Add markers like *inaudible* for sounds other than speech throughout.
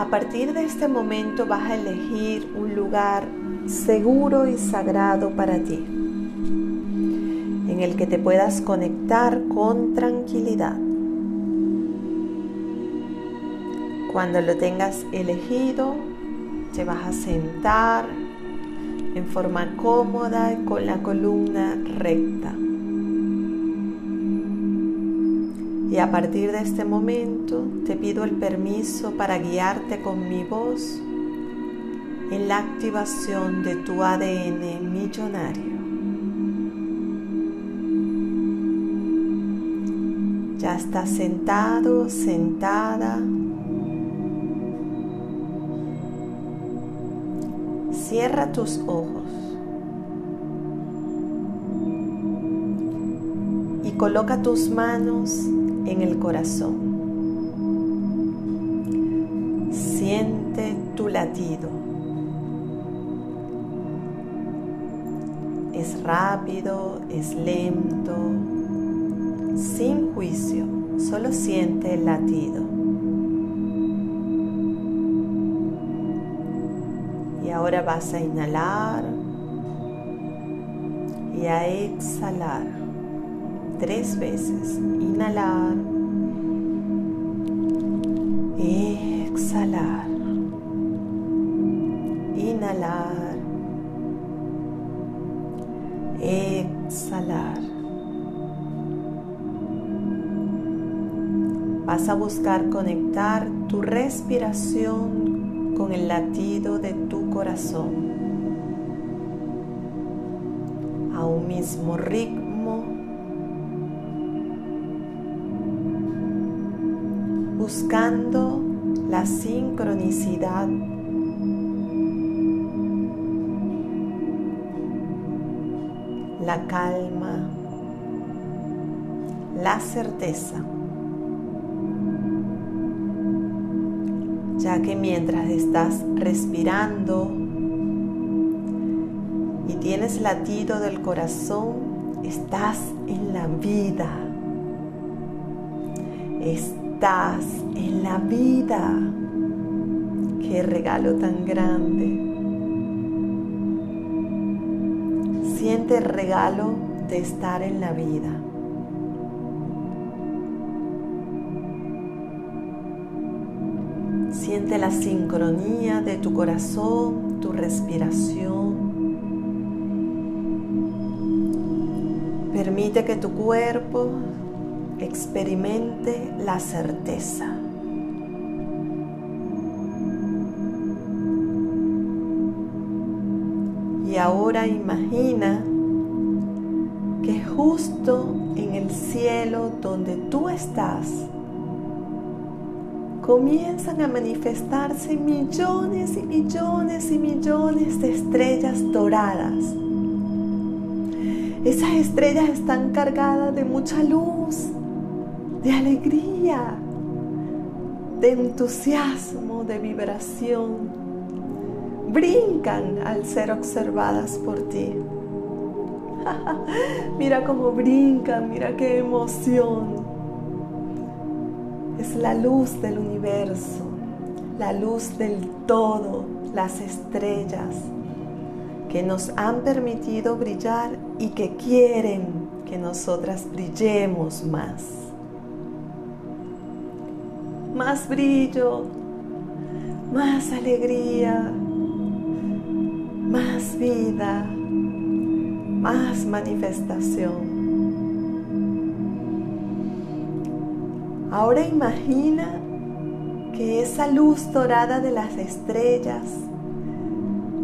A partir de este momento vas a elegir un lugar seguro y sagrado para ti, en el que te puedas conectar con tranquilidad. Cuando lo tengas elegido, te vas a sentar en forma cómoda y con la columna recta. Y a partir de este momento te pido el permiso para guiarte con mi voz en la activación de tu ADN millonario. Ya estás sentado, sentada. Cierra tus ojos y coloca tus manos en el corazón. Siente tu latido. Es rápido, es lento, sin juicio, solo siente el latido. Y ahora vas a inhalar y a exhalar tres veces. Inhalar. Exhalar. Inhalar. Exhalar. Vas a buscar conectar tu respiración con el latido de tu corazón a un mismo ritmo buscando la sincronicidad la calma, la certeza. Ya que mientras estás respirando y tienes latido del corazón, estás en la vida. En la vida. Qué regalo tan grande. Siente el regalo de estar en la vida. Siente la sincronía de tu corazón, tu respiración. Permite que tu cuerpo experimente la certeza. Y ahora imagina que justo en el cielo donde tú estás, comienzan a manifestarse millones y millones y millones de estrellas doradas. Esas estrellas están cargadas de mucha luz, de alegría, de entusiasmo, de vibración. Brincan al ser observadas por ti. *laughs* mira cómo brincan, mira qué emoción. Es la luz del universo, la luz del todo, las estrellas que nos han permitido brillar y que quieren que nosotras brillemos más. Más brillo, más alegría, más vida, más manifestación. Ahora imagina que esa luz dorada de las estrellas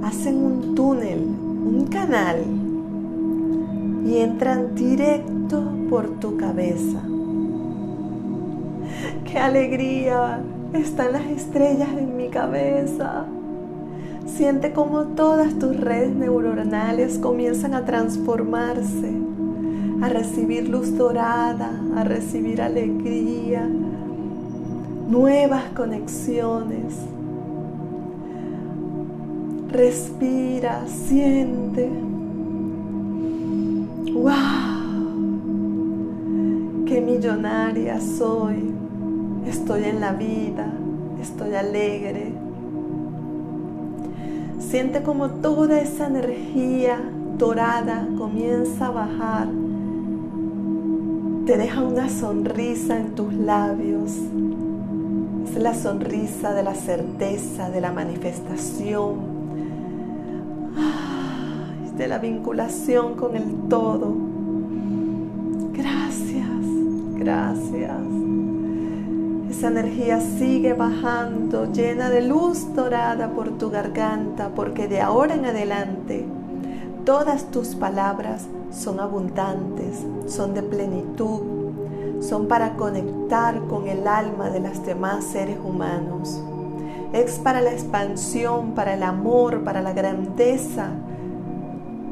hacen un túnel, un canal y entran directo por tu cabeza. ¡Qué alegría! Están las estrellas en mi cabeza. Siente como todas tus redes neuronales comienzan a transformarse, a recibir luz dorada, a recibir alegría, nuevas conexiones. Respira, siente. ¡Wow! ¡Qué millonaria soy! Estoy en la vida, estoy alegre. Siente como toda esa energía dorada comienza a bajar. Te deja una sonrisa en tus labios. Es la sonrisa de la certeza, de la manifestación, de la vinculación con el todo. Gracias, gracias. Esa energía sigue bajando llena de luz dorada por tu garganta porque de ahora en adelante todas tus palabras son abundantes, son de plenitud, son para conectar con el alma de los demás seres humanos. Es para la expansión, para el amor, para la grandeza,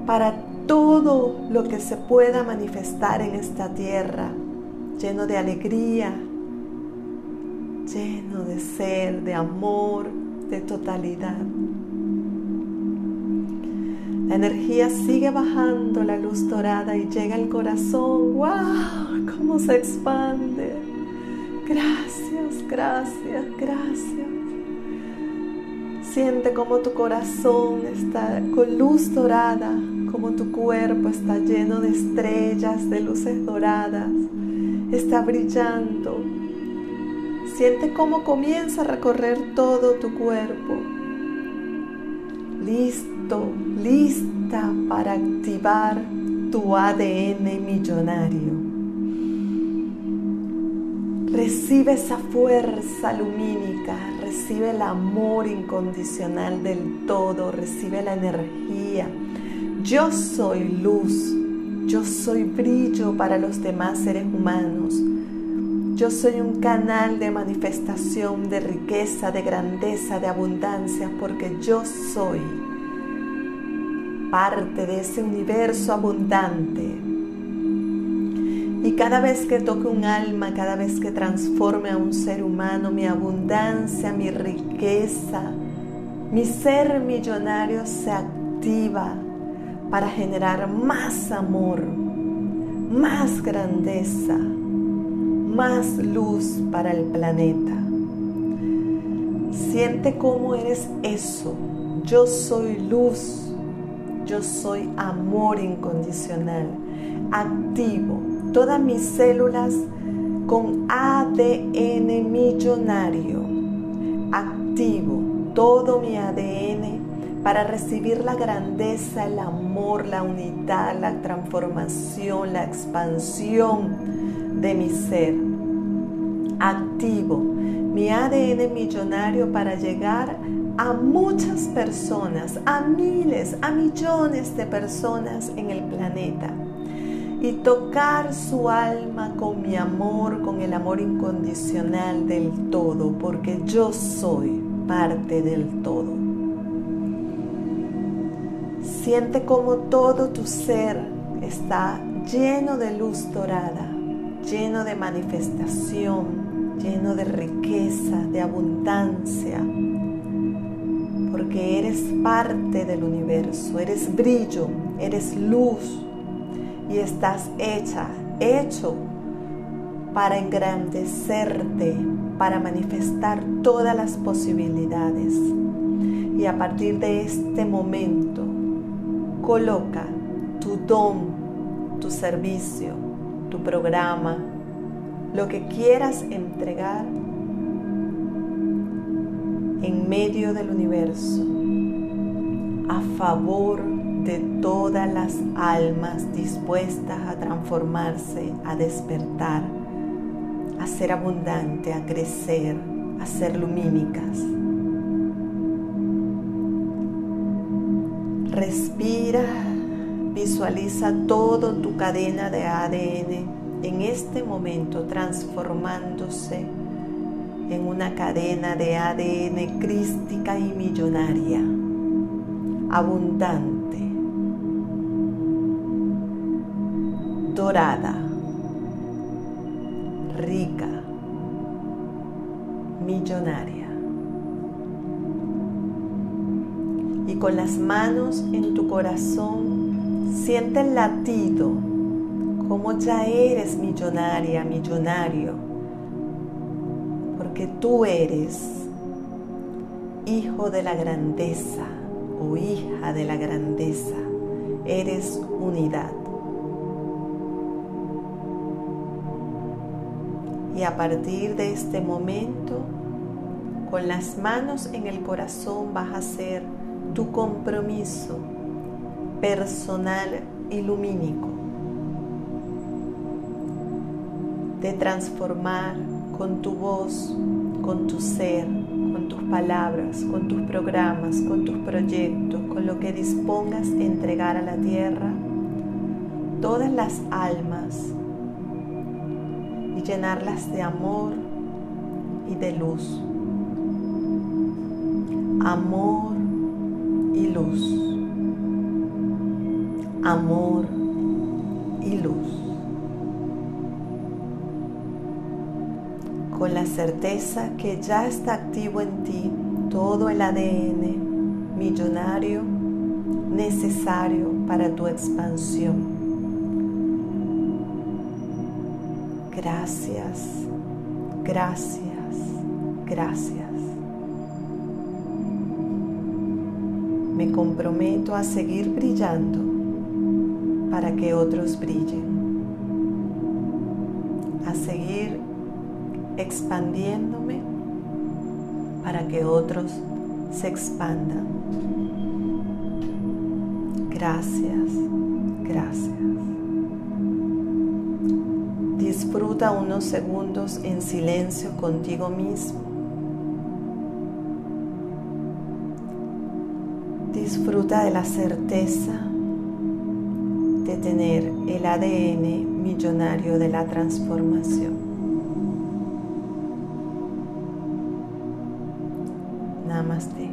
para todo lo que se pueda manifestar en esta tierra, lleno de alegría, lleno de ser, de amor, de totalidad. La energía sigue bajando, la luz dorada y llega al corazón. ¡Wow! ¿Cómo se expande? Gracias, gracias, gracias. Siente como tu corazón está con luz dorada, como tu cuerpo está lleno de estrellas, de luces doradas, está brillando. Siente cómo comienza a recorrer todo tu cuerpo. Listo, lista para activar tu ADN millonario. Recibe esa fuerza lumínica, recibe el amor incondicional del todo, recibe la energía yo soy luz, yo soy brillo para los demás seres humanos. Yo soy un canal de manifestación, de riqueza, de grandeza, de abundancia, porque yo soy parte de ese universo abundante. Y cada vez que toque un alma, cada vez que transforme a un ser humano, mi abundancia, mi riqueza, mi ser millonario se activa para generar más amor, más grandeza, más luz para el planeta. Siente cómo eres eso. Yo soy luz. Yo soy amor incondicional. Activo todas mis células con ADN millonario. Activo todo mi ADN para recibir la grandeza, el amor, la unidad, la transformación, la expansión de mi ser. Activo mi ADN millonario para llegar a muchas personas, a miles, a millones de personas en el planeta y tocar su alma con mi amor, con el amor incondicional del todo, porque yo soy parte del todo. Siente como todo tu ser está lleno de luz dorada, lleno de manifestación, lleno de riqueza, de abundancia, porque eres parte del universo, eres brillo, eres luz y estás hecha, hecho para engrandecerte, para manifestar todas las posibilidades. Y a partir de este momento, Coloca tu don, tu servicio, tu programa, lo que quieras entregar en medio del universo a favor de todas las almas dispuestas a transformarse, a despertar, a ser abundante, a crecer, a ser lumínicas. Respira, visualiza toda tu cadena de ADN en este momento transformándose en una cadena de ADN crística y millonaria, abundante, dorada, rica, millonaria. y con las manos en tu corazón siente el latido, como ya eres millonaria, millonario, porque tú eres hijo de la grandeza o hija de la grandeza. Eres unidad. Y a partir de este momento, con las manos en el corazón vas a hacer tu compromiso personal y lumínico de transformar con tu voz, con tu ser, con tus palabras, con tus programas, con tus proyectos, con lo que dispongas a entregar a la tierra, todas las almas y llenarlas de amor y de luz. Amor y luz. Amor y luz. con la certeza que ya está activo en ti todo el ADN millonario necesario para tu expansión. Gracias, gracias, gracias. Me comprometo a seguir brillando para que otros brillen, a seguir expandiéndome para que otros se expandan. Gracias, gracias. Disfruta unos segundos en silencio contigo mismo. Disfruta de la certeza de tener el ADN millonario de la transformación. Namaste.